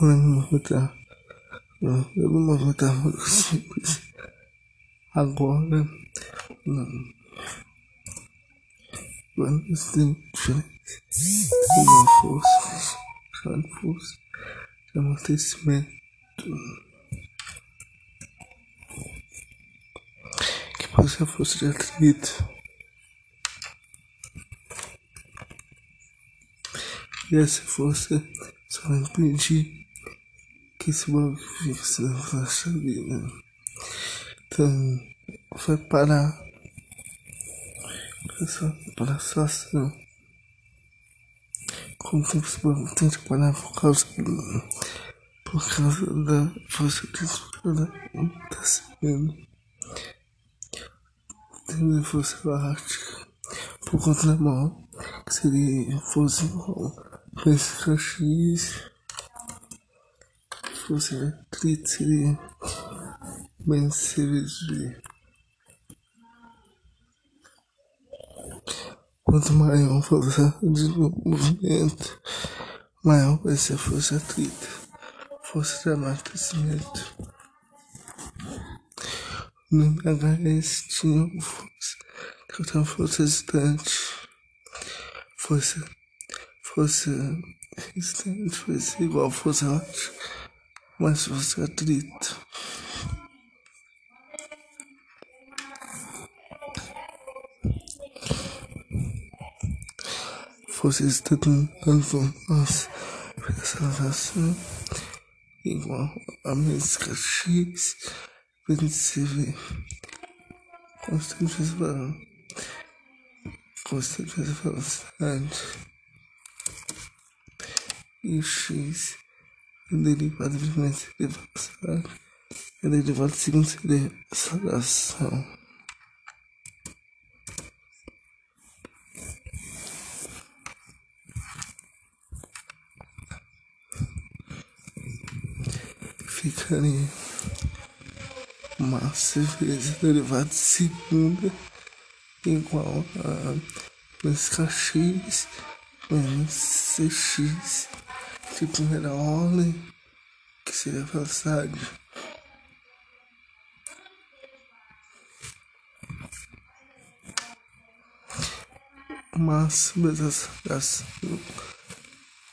de movimentar, não, não movimentar muito simples. Agora, não. Você tem diferença, uma força, chamando força, de amortecimento. Que pode ser a força de atrito. E essa força só vai impedir que esse bloco fixe não faça vida. Então, vai parar essa para essa ação. Como tempo esse bloco tem que parar por causa por causa da força que está sendo. Tem força elástica por conta da mão, que seria força Pesca X fosse bem serviço Quanto maior for o desenvolvimento, maior vai ser a força atrito, força de amortecimento. No MHS tinha força, tenho força distante, força fosse resistente, fosse igual fosse ótimo, mas fosse atrito. Fosse estando nossa salvação igual a música X, vencível, constante constante velocidade e x derivado primeiro seria velocidade, é derivado segundo seria aceleração. Ficaria massa vezes derivado de segunda igual a música x menos cx de primeira ordem, que seria a velocidade. Máxima da aceleração,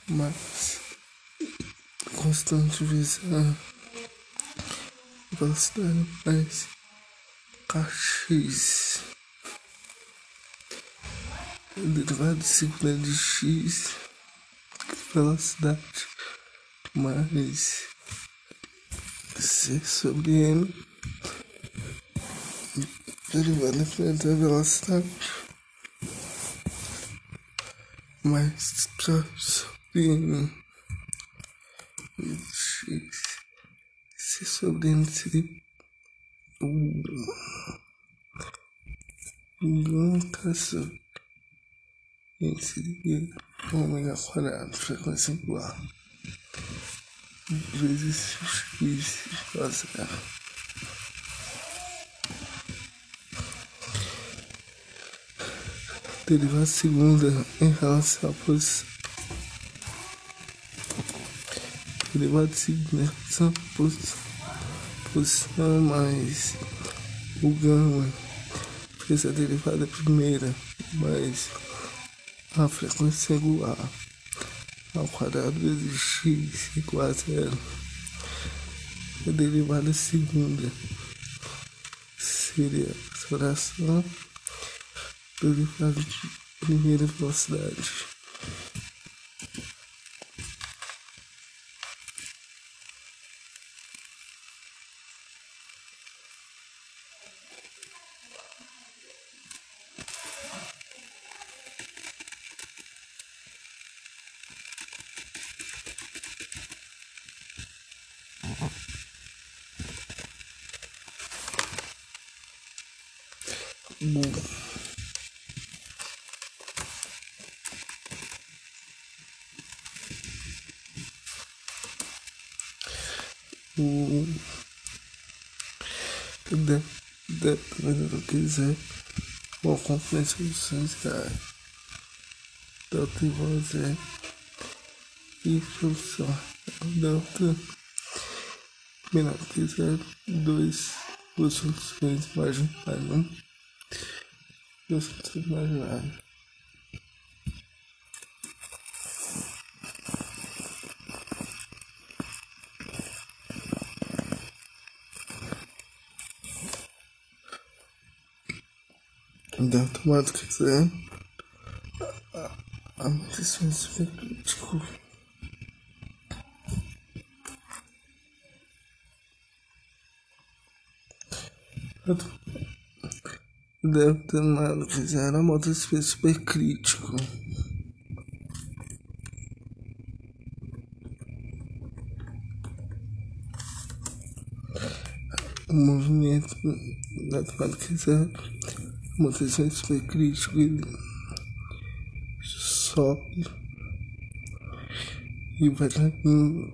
mais constante a velocidade mais kx derivado de segunda de x velocidade mais C sobre M derivada frente à velocidade mais K sobre M X C sobre M seria nunca sobre M seria ômega quadrado, frequência igual vezes x zero. Derivada segunda em relação à posição. Derivada segunda em relação à posição. Posição mais o gama fez a derivada primeira mais a frequência igual ao quadrado vezes x igual a zero. A derivada segunda seria a derivada de primeira velocidade. De, dependendo do que quiser, ou conferência igual a zero. E função delta menor que zero, dois, duas soluções marginais, né? Duas soluções marginais. Delta maior que zero, a manutenção super crítico. Deve ter nada zero a moto super crítico. O movimento da zero, a moto super crítico, ele sobe e vai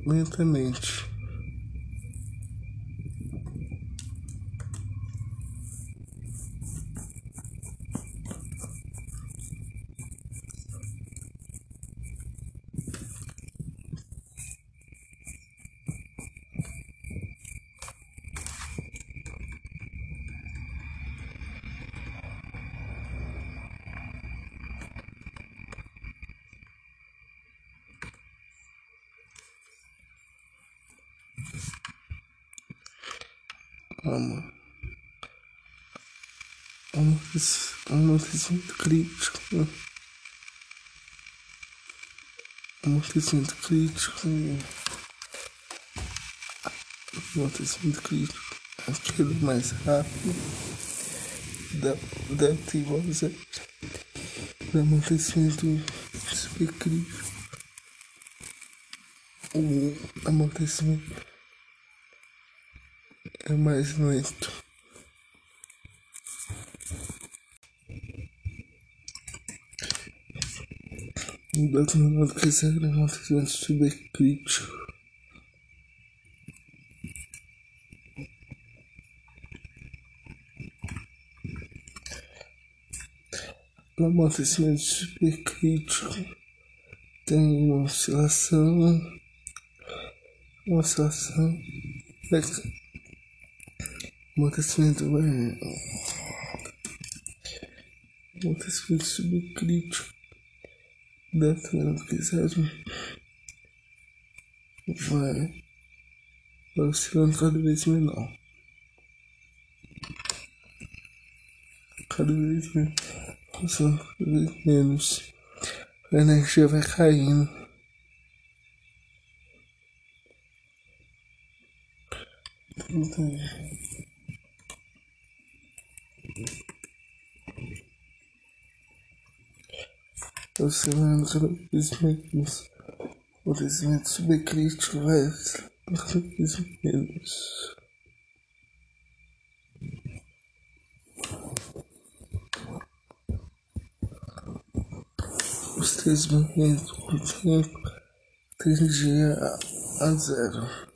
lentamente. Ama. Amortecimento crítico. Amortecimento crítico. Amortecimento crítico. Aquele mais rápido. Deve ter igual a zero. Amortecimento super crítico. O amortecimento é mais lento. O outro modo que esse acontecimento super crítico. O amortecimento super crítico tem uma oscilação, uma oscilação Amortecimento vai. Amortecimento subcrítico. Deve ter no quiser. Vai. Vai oscilando cada vez menor. Cada vez menos. Cada vez menos. A energia vai caindo. Entendi. Cada vez menos. O crescimento subcrítico vai cada vez menos. Os três o tempo tendia a zero.